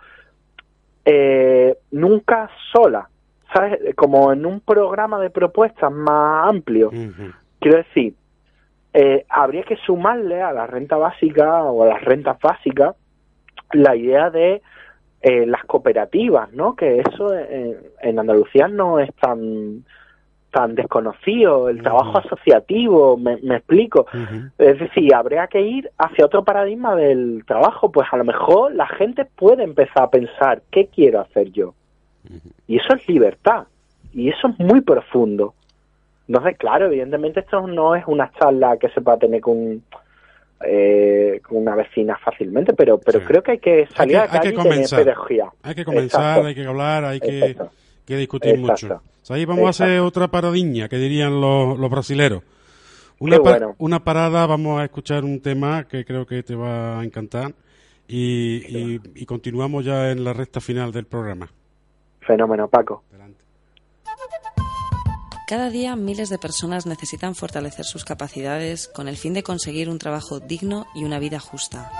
eh, nunca sola, ¿sabes? Como en un programa de propuestas más amplio. Quiero decir, eh, habría que sumarle a la renta básica o a las rentas básicas la idea de eh, las cooperativas, ¿no? Que eso en, en Andalucía no es tan tan desconocido, el trabajo asociativo, me, me explico. Es decir, habría que ir hacia otro paradigma del trabajo, pues a lo mejor la gente puede empezar a pensar, ¿qué quiero hacer yo? Y eso es libertad, y eso es muy profundo. Entonces, claro, evidentemente esto no es una charla que se pueda tener con, eh, con una vecina fácilmente, pero pero Sí. creo que hay que salir Hay a que- la hay que calle y tener comenzar. pedagogía. Hay que comenzar, Exacto. hay que hablar, hay que, que discutir Exacto. mucho. O sea, ahí vamos a hacer otra paradiña, que dirían los, los brasileros. Una, una parada, vamos a escuchar un tema que creo que te va a encantar y, y- y continuamos ya en la recta final del programa. Fenómeno, Paco. Adelante. Cada día miles de personas necesitan fortalecer sus capacidades con el fin de conseguir un trabajo digno y una vida justa.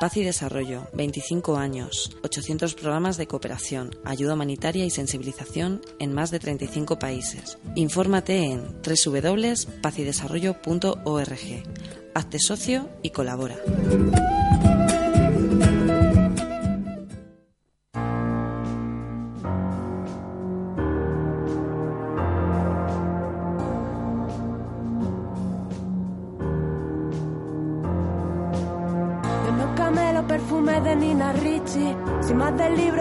Paz y Desarrollo, 25 años, 800 programas de cooperación, ayuda humanitaria y sensibilización en más de 35 países. Infórmate en www.pazydesarrollo.org. Hazte socio y colabora.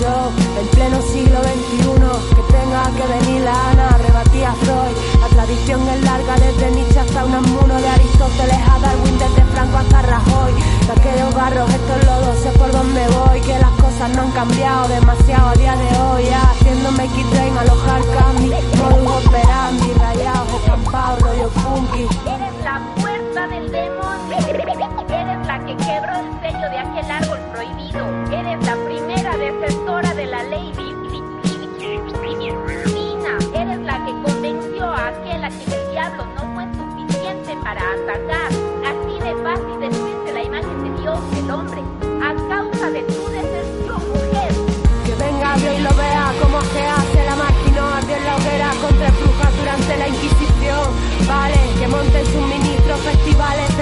Yo, en pleno siglo XXI, que tenga que venir la Ana, rebatía Freud. La tradición es larga desde Nietzsche hasta Unamuno, de Aristóteles a Darwin, desde Franco hasta Rajoy. De aquellos barros, estos lodos, sé por dónde voy, que las cosas no han cambiado demasiado a día de hoy. Ya, haciéndome X-Train, alojar Candy, modus operandi, rayados, estampados, rollo funky. Eres la puerta del demonio. Eres la que quebró el sello de aquel árbol prohibido. Eres la divina. Eres la que convenció a aquel a quien el diablo no fue suficiente para atacar. Así de fácil destruirse la imagen de Dios, el hombre, a causa de tu deserción, mujer. Que venga Dios y lo vea como se hace la máquina en la hoguera contra brujas durante la Inquisición. Vale, que monten suministros, festivales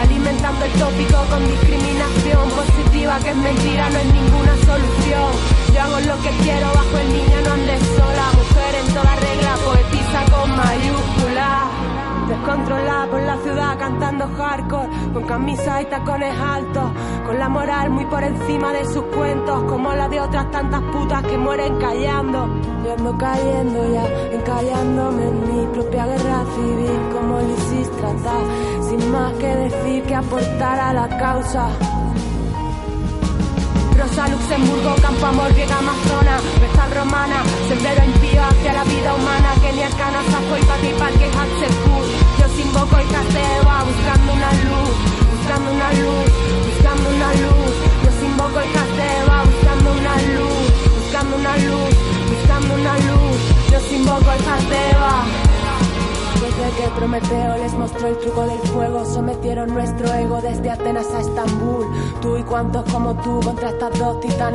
alimentando el tópico con discriminación positiva que es mentira, no es ninguna solución. Yo hago lo que quiero bajo el niño, no andes sola, mujer en toda regla, poetiza con mayúscula. Descontrolada por la ciudad cantando hardcore, con camisas y tacones altos, con la moral muy por encima de sus cuentos, como la de otras tantas putas que mueren callando. Yo ando cayendo ya, encallándome en mi propia guerra civil, como Lysistrata, sin más que decir que aportar a la causa. Rosa Luxemburgo, Campo Amor, Griega Amazona, Vestal Romana,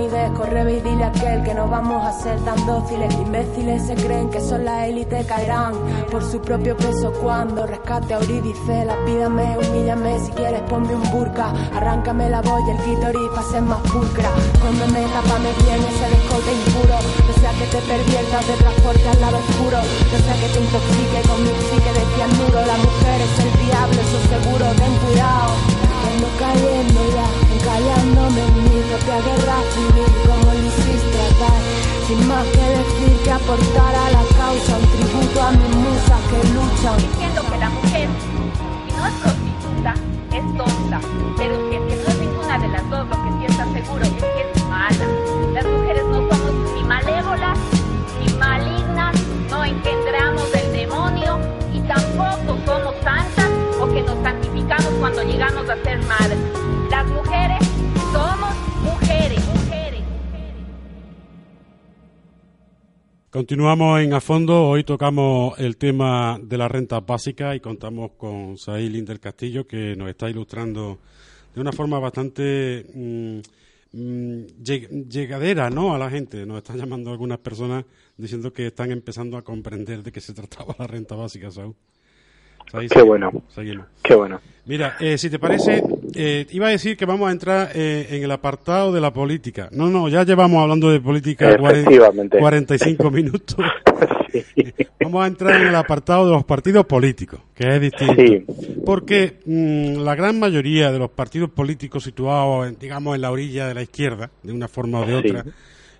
titanides, corre y dile a aquel que no vamos a ser tan dóciles. Imbéciles se creen que son la élite, caerán por su propio peso cuando rescate a Eurídice. La pídame, humíllame, si quieres ponme un burka, arráncame la boya, el clítoris para ser más pulcra. Cómeme, rapame bien ese descote impuro, no sea que te perviertas de transporte al lado oscuro, no sea que te intoxique con mi psique de cianuro. La mujer es el diablo, eso seguro, ten cuidado. Ando cayendo ya, encallándome en mi propia guerra civil, como lo hiciste atar. Sin más que decir que aportar a la causa un tributo a mis musas que luchan. diciendo que la mujer, si no es prostituta, es tonta. Pero Continuamos en A Fondo. Hoy tocamos el tema de la renta básica y contamos con Saílin del Castillo que nos está ilustrando de una forma bastante mm, mm, lleg- llegadera ¿no? a la gente. Nos están llamando algunas personas diciendo que están empezando a comprender de qué se *laughs* trataba la renta básica, Saúl. Qué bueno. Qué bueno. Mira, eh, si te parece, eh, iba a decir que vamos a entrar eh, en el apartado de la política. No, no, ya llevamos hablando de política cuaren- Efectivamente. 45 *laughs* minutos. Sí. Vamos a entrar en el apartado de los partidos políticos, que es distinto. Sí. Porque mm, la gran mayoría de los partidos políticos situados, en, digamos, en la orilla de la izquierda, de una forma o de Sí. otra,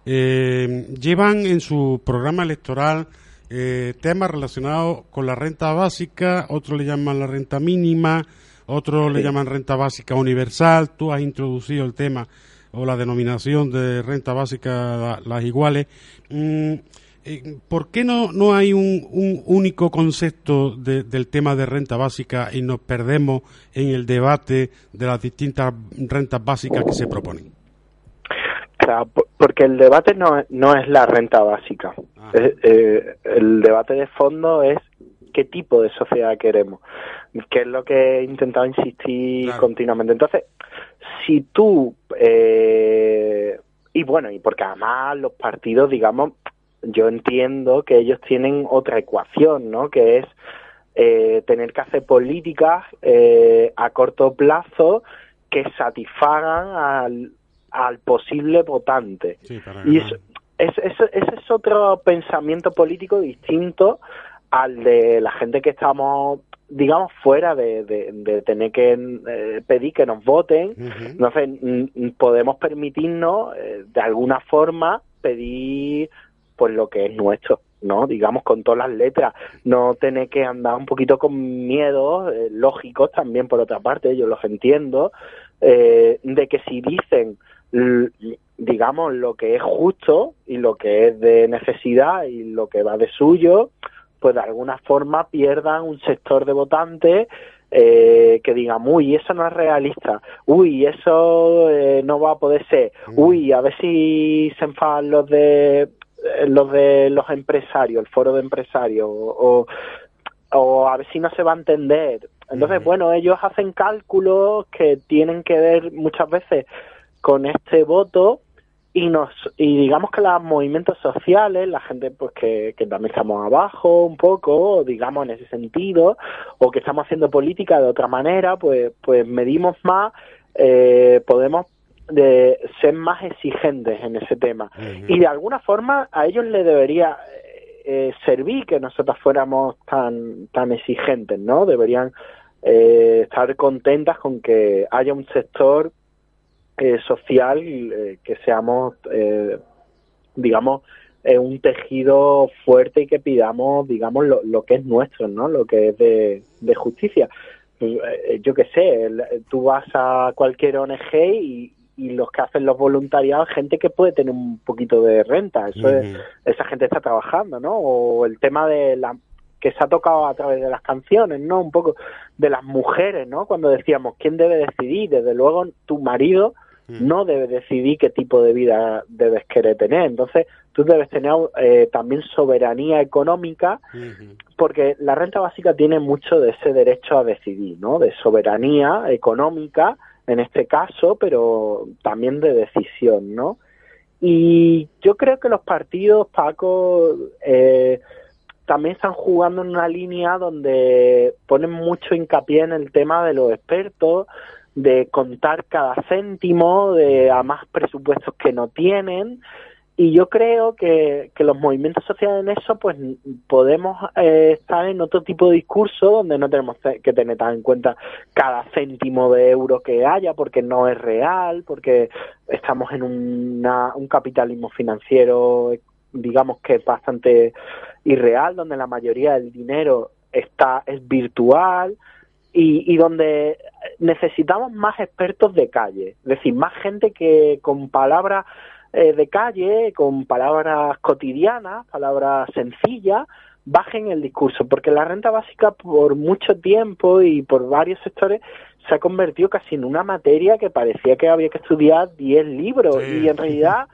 eh, llevan en su programa electoral eh, temas relacionados con la renta básica, otros le llaman la renta mínima, otros le llaman renta básica universal. Tú has introducido el tema o la denominación de renta básica, la- las iguales. Mm, eh, ¿Por qué no, no hay un, un único concepto de- del tema de renta básica y nos perdemos en el debate de las distintas rentas básicas que se proponen? Porque el debate no, es- no es la renta básica. Ah. Eh, eh, el debate de fondo es qué tipo de sociedad queremos, que es lo que he intentado insistir Claro. continuamente. Entonces, si tú, eh, y bueno, y porque además los partidos, digamos, yo entiendo que ellos tienen otra ecuación, ¿no? Que es eh, tener que hacer políticas eh, a corto plazo que satisfagan al, al posible votante. Sí, Y ganar. eso- es- es- ese es otro pensamiento político distinto al de la gente que estamos, digamos, fuera de, de- de tener que eh, pedir que nos voten. Ujú. Entonces, mm, mm, podemos permitirnos, eh, de alguna forma, pedir pues lo que es nuestro, ¿no? Digamos, con todas las letras. No tener que andar un poquito con miedos eh, lógicos también, por otra parte, yo los entiendo, de que si dicen, digamos, lo que es justo y lo que es de necesidad y lo que va de suyo, pues de alguna forma pierdan un sector de votantes eh, que digan, uy, eso no es realista, uy, eso eh, no va a poder ser, uy, a ver si se enfadan los de eh, los de los empresarios, el foro de empresarios, o, o a ver si no se va a entender. Entonces, Ujú. bueno, ellos hacen cálculos que tienen que ver muchas veces con este voto y nos y digamos que los movimientos sociales la gente pues que, que también estamos abajo un poco digamos en ese sentido o que estamos haciendo política de otra manera pues pues medimos más eh, podemos de ser más exigentes en ese tema. Y de alguna forma a ellos les debería eh, servir que nosotros fuéramos tan tan exigentes no deberían eh, estar contentas con que haya un sector eh, social eh, que seamos eh, digamos eh, un tejido fuerte y que pidamos digamos lo, lo que es nuestro no lo que es de, de justicia. Pues, eh, yo qué sé tú vas a cualquier ONG y, y los que hacen los voluntariados gente que puede tener un poquito de renta. Eso es- esa gente está trabajando no o el tema de la que se ha tocado a través de las canciones, ¿no? Un poco de las mujeres, ¿no? Cuando decíamos quién debe decidir, desde luego tu marido no debe decidir qué tipo de vida debes querer tener. Entonces, tú debes tener eh, también soberanía económica, porque la renta básica tiene mucho de ese derecho a decidir, ¿no? De soberanía económica, en este caso, pero también de decisión, ¿no? Y yo creo que los partidos, Paco, eh, también están jugando en una línea donde ponen mucho hincapié en el tema de los expertos, de contar cada céntimo, de a más presupuestos que no tienen, y yo creo que, que los movimientos sociales en eso, pues podemos eh, estar en otro tipo de discurso donde no tenemos que tener tan en cuenta cada céntimo de euro que haya, porque no es real, porque estamos en un capitalismo financiero, digamos que bastante irreal, donde la mayoría del dinero está es virtual y, y donde necesitamos más expertos de calle, es decir, más gente que con palabras eh, de calle, con palabras cotidianas, palabras sencillas, bajen el discurso, porque la renta básica por mucho tiempo y por varios sectores se ha convertido casi en una materia que parecía que había que estudiar 10 libros y en realidad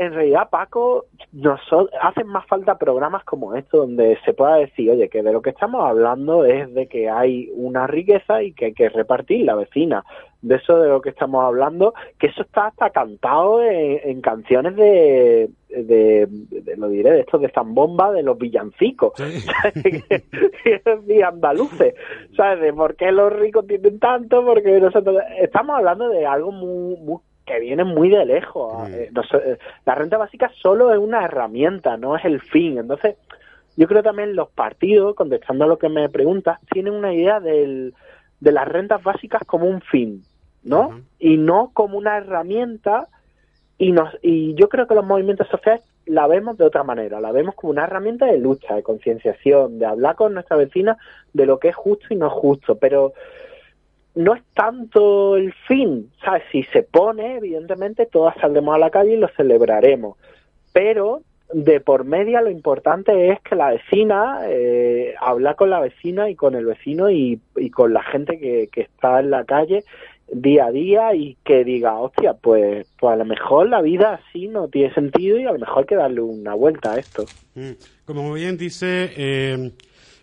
en realidad, Paco, nos hacen más falta programas como estos donde se pueda decir, oye, que de lo que estamos hablando es de que hay una riqueza y que hay que repartir la vecina. De eso de lo que estamos hablando, que eso está hasta cantado en, canciones de, de, lo diré, de estos de Zambomba, de los villancicos, *laughs* de andaluces, ¿sabes? De por qué los ricos tienen tanto, porque nosotros... Estamos hablando de algo muy, muy que viene muy de lejos. Mm. Eh, eh, la renta básica solo es una herramienta, no es el fin. Entonces, yo creo también los partidos, contestando a lo que me preguntas, tienen una idea del, de las rentas básicas como un fin, ¿no? Y no como una herramienta. Y, nos, y yo creo que los movimientos sociales la vemos de otra manera, la vemos como una herramienta de lucha, de concienciación, de hablar con nuestra vecina de lo que es justo y no justo, pero no es tanto el fin, ¿sabes? Si se pone, evidentemente, todas saldremos a la calle y lo celebraremos, pero de por media lo importante es que la vecina, eh, habla con la vecina y con el vecino y, con la gente que, que, está en la calle día a día y que diga, hostia, pues, pues a lo mejor la vida así no tiene sentido y a lo mejor hay que darle una vuelta a esto. Mm. Como bien dice, eh,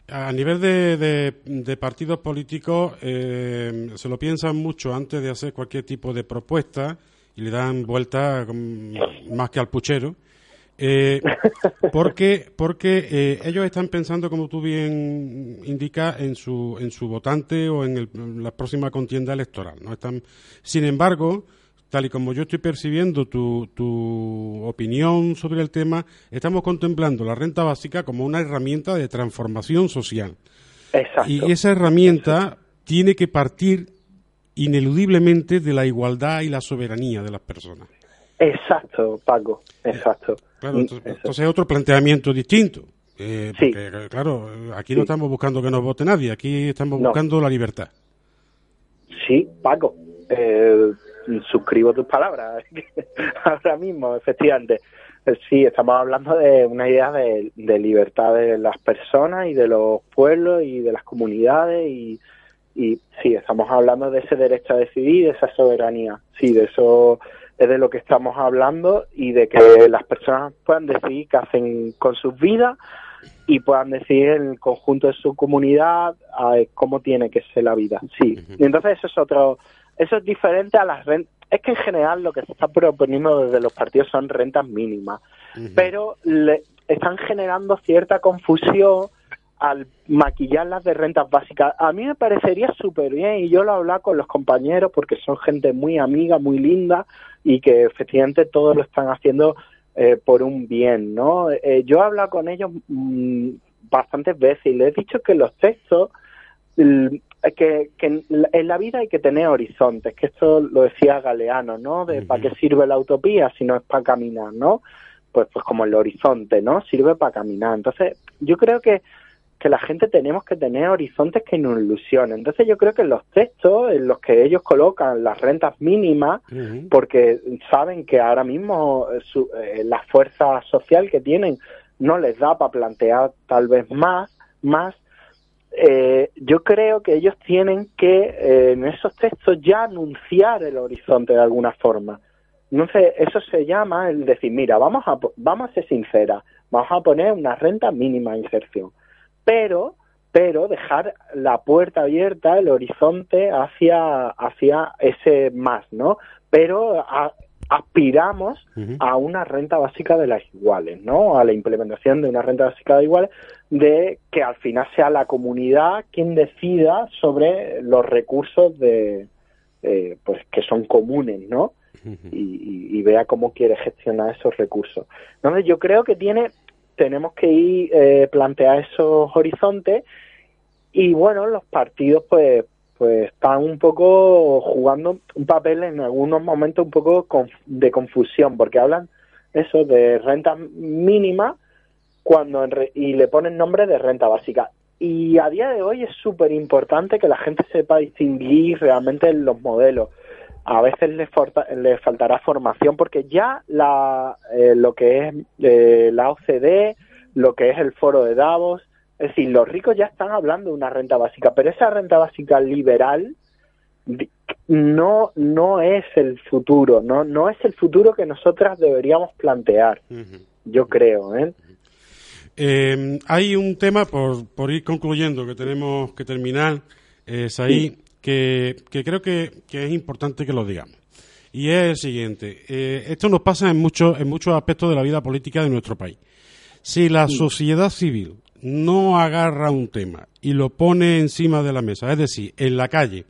a nivel de, de, partidos políticos eh, se lo piensan mucho antes de hacer cualquier tipo de propuesta y le dan vuelta más que al puchero. Eh, *laughs* porque porque eh, ellos están pensando, como tú bien indicas, en su, en su votante o en, en la próxima contienda electoral. ¿no? Están, sin embargo, tal y como yo estoy percibiendo tu, tu opinión sobre el tema, estamos contemplando la renta básica como una herramienta de transformación social. Exacto. Y esa herramienta tiene que partir ineludiblemente de la igualdad y la soberanía de las personas. Exacto, Paco, exacto. Claro, entonces, es otro planteamiento distinto. Eh, porque, claro, aquí no estamos buscando que nos vote nadie, aquí estamos buscando la libertad. Sí, Paco. Eh, suscribo tus palabras *laughs* ahora mismo, efectivamente. Eh, sí, estamos hablando de una idea de, libertad de las personas y de los pueblos y de las comunidades y, y sí, estamos hablando de ese derecho a decidir, de esa soberanía. Sí, de eso es de lo que estamos hablando y de que las personas puedan decidir qué hacen con sus vidas y puedan decidir en el conjunto de su comunidad cómo tiene que ser la vida. Sí, y entonces eso es otro eso es diferente a las rentas. Es que en general lo que se está proponiendo desde los partidos son rentas mínimas, pero le están generando cierta confusión al maquillarlas de rentas básicas. A mí me parecería súper bien y yo lo he hablado con los compañeros porque son gente muy amiga, muy linda y que efectivamente todo lo están haciendo eh, por un bien, ¿no? Eh, yo he hablado con ellos mm, bastantes veces y les he dicho que los textos que, que en la vida hay que tener horizontes, que esto lo decía Galeano, ¿no? De para qué sirve la utopía si no es para caminar, ¿no? Pues, pues como el horizonte, ¿no? Sirve para caminar. Entonces, yo creo que, que la gente tenemos que tener horizontes que nos ilusionen. Entonces, yo creo que los textos en los que ellos colocan las rentas mínimas, porque saben que ahora mismo eh, su, eh, la fuerza social que tienen no les da para plantear tal vez más, más eh, yo creo que ellos tienen que eh, en esos textos ya anunciar el horizonte de alguna forma. Entonces, eso se llama el decir, mira, vamos a, vamos a ser sinceras, vamos a poner una renta mínima de inserción, pero, pero dejar la puerta abierta, el horizonte hacia, hacia ese más, ¿no? Pero a, aspiramos a una renta básica de las iguales, ¿no? A la implementación de una renta básica de iguales, de que al final sea la comunidad quien decida sobre los recursos de, eh, pues que son comunes, ¿no? y, vea cómo quiere gestionar esos recursos. Entonces yo creo que tiene, tenemos que ir eh, plantear esos horizontes y bueno, los partidos pues pues están un poco jugando un papel en algunos momentos un poco de confusión, porque hablan eso de renta mínima cuando y le ponen nombre de renta básica. Y a día de hoy es súper importante que la gente sepa distinguir realmente los modelos. A veces le, le faltará formación porque ya la, eh, lo que es eh, la OCDE, lo que es el foro de Davos, es decir, los ricos ya están hablando de una renta básica, pero esa renta básica liberal no no es el futuro, no no es el futuro que nosotras deberíamos plantear. Yo creo, ¿eh? ¿eh? hay un tema por, por ir concluyendo que tenemos que terminar, es ahí que, que, creo que, que, es importante que lo digamos. Y es el siguiente. Eh, esto nos pasa en muchos en muchos aspectos de la vida política de nuestro país. Si la sociedad civil no agarra un tema y lo pone encima de la mesa, es decir, en la calle,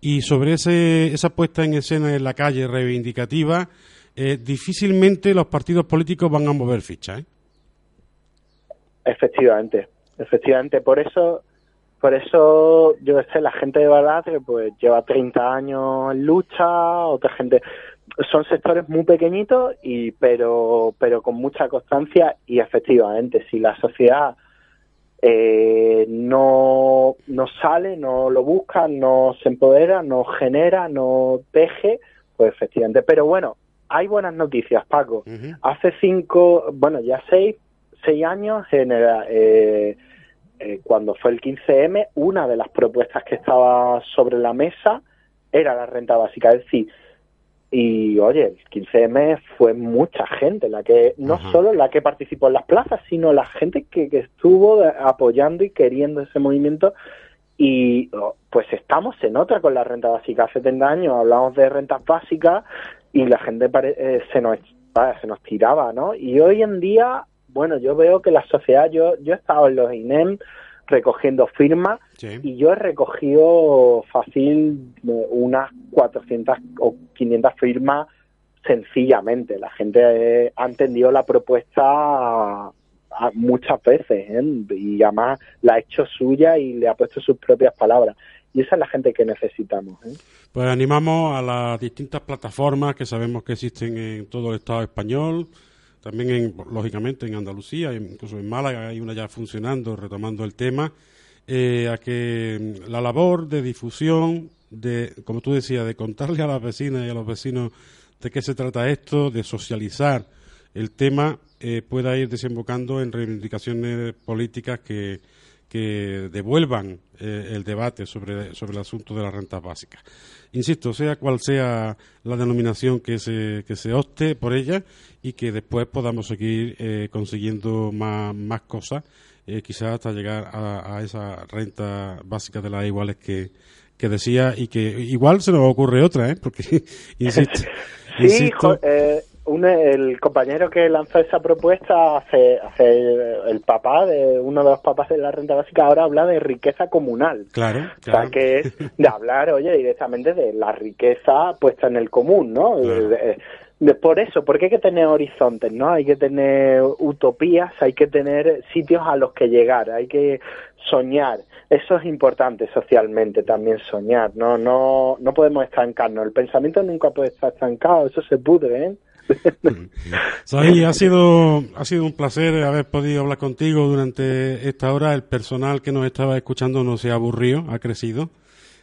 y sobre ese, esa puesta en escena en la calle reivindicativa, eh, difícilmente los partidos políticos van a mover ficha. ¿eh? Efectivamente, efectivamente. Por eso, por eso, yo sé, la gente de Baladre pues lleva 30 años en lucha, otra gente son sectores muy pequeñitos y pero pero con mucha constancia y efectivamente si la sociedad eh, no, no sale, no lo busca, no se empodera, no genera, no teje, pues efectivamente. Pero bueno, hay buenas noticias, Paco. Hace cinco, bueno, ya seis, seis años, en eh, eh, cuando fue el 15M, una de las propuestas que estaba sobre la mesa era la renta básica. Es decir, y oye, el 15M fue mucha gente, la que no solo la que participó en las plazas, sino la gente que, estuvo apoyando y queriendo ese movimiento. Y oh, pues estamos en otra con la renta básica. Hace 70 años hablamos de rentas básicas y la gente eh, se, nos, se nos tiraba, ¿no? Y hoy en día, bueno, yo veo que la sociedad, yo, yo he estado en los INEM, recogiendo firmas y yo he recogido fácil eh, unas 400 o 500 firmas sencillamente. La gente eh, ha entendido la propuesta muchas veces ¿eh? y además la ha hecho suya y le ha puesto sus propias palabras. Y esa es la gente que necesitamos. Pues animamos a las distintas plataformas que sabemos que existen en todo el Estado español, también, en, lógicamente, en Andalucía, incluso en Málaga hay una ya funcionando, retomando el tema, eh, a que mm, la labor de difusión, de, como tú decías, de contarle a las vecinas y a los vecinos de qué se trata esto, de socializar el tema, eh, pueda ir desembocando en reivindicaciones políticas que, que devuelvan eh, el debate sobre, sobre el asunto de las rentas básicas. Insisto, sea cual sea la denominación que se, que se opte por ella y que después podamos seguir eh, consiguiendo más, más cosas, eh, quizás hasta llegar a, esa renta básica de las iguales que, que decía y que igual se nos ocurre otra, ¿eh? porque, *laughs* insisto, *laughs* sí, el compañero que lanzó esa propuesta hace, hace el papá de uno de los papás de la renta básica ahora habla de riqueza comunal. Claro, O sea, que es de hablar, oye, directamente de la riqueza puesta en el común, ¿no? por eso, porque hay que tener horizontes, ¿no? Hay que tener utopías, hay que tener sitios a los que llegar, hay que soñar. Eso es importante socialmente también soñar, ¿no? No, no podemos estancarnos. El pensamiento nunca puede estar estancado, eso se pudre, ¿eh? *laughs* ha sido, ha sido un placer haber podido hablar contigo durante esta hora. El personal que nos estaba escuchando no se ha aburrido, ha crecido.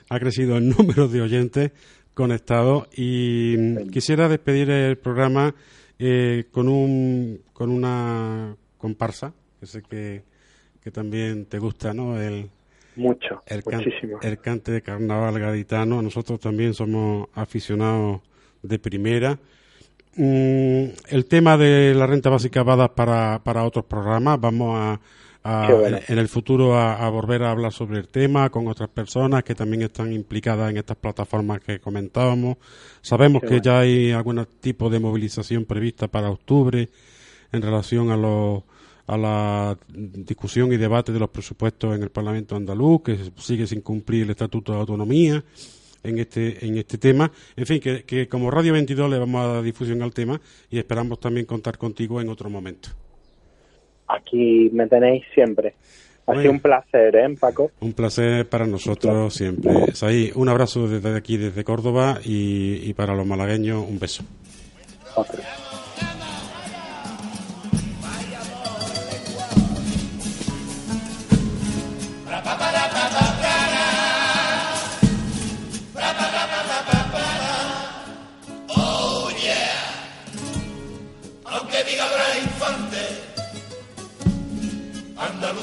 Ha crecido el *laughs* número de oyentes conectados y quisiera despedir el programa eh, con, un, con una comparsa, que sé que, que también te gusta, ¿no? El, mucho, el, can- muchísimo. el cante de carnaval gaditano. Nosotros también somos aficionados de primera. Mm, el tema de la renta básica va a dar para, para otros programas. Vamos a, a- Qué bueno. en, en el futuro a, a volver a hablar sobre el tema con otras personas que también están implicadas en estas plataformas que comentábamos. Sabemos Qué que bueno. ya hay algún tipo de movilización prevista para octubre en relación a los a la discusión y debate de los presupuestos en el Parlamento andaluz, que sigue sin cumplir el Estatuto de Autonomía en este en este tema. En fin, que, que como Radio 22 le vamos a dar difusión al tema y esperamos también contar contigo en otro momento. Aquí me tenéis siempre. Ha sido un placer, ¿eh, Paco? Un placer para nosotros siempre. Saí, un abrazo desde aquí, desde Córdoba, y, y para los malagueños, un beso. Otro.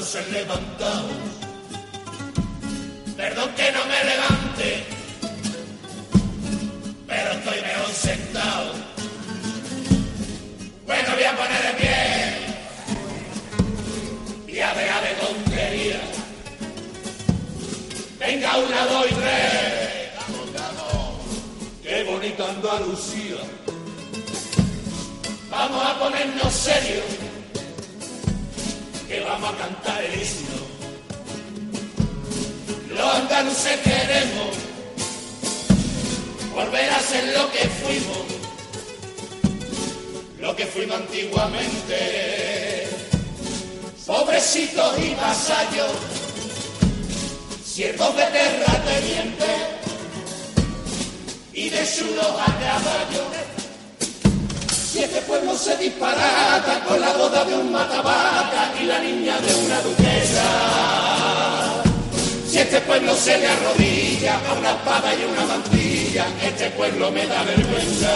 Andaluces levantados. Perdón que no me levante, pero estoy mejor sentado. Bueno, voy a poner de pie y a dejar de tontería. Venga, una, dos y tres. Qué bonita Andalucía. Vamos a ponernos serios, que vamos a cantar el himno. Los andaluces queremos volver a ser lo que fuimos, lo que fuimos antiguamente. Pobrecitos y vasallos, siervos de terratenientes y de chulos a caballo. Si este pueblo se disparata con la boda de un matabaca y la niña de una duquesa. Si este pueblo se le arrodilla a una espada y una mantilla, este pueblo me da vergüenza.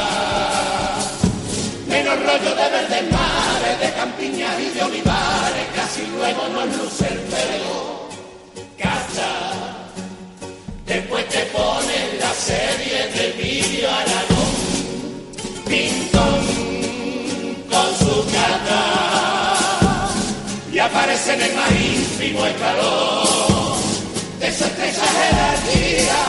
Menos rollo de verdes mares, de campiñas y de olivares, casi luego nos luce el pelo. Cacha, después te ponen la serie de vídeo Aragón. Pintón con su cata y aparecen en más ínfimo escalón de esa estrecha jerarquía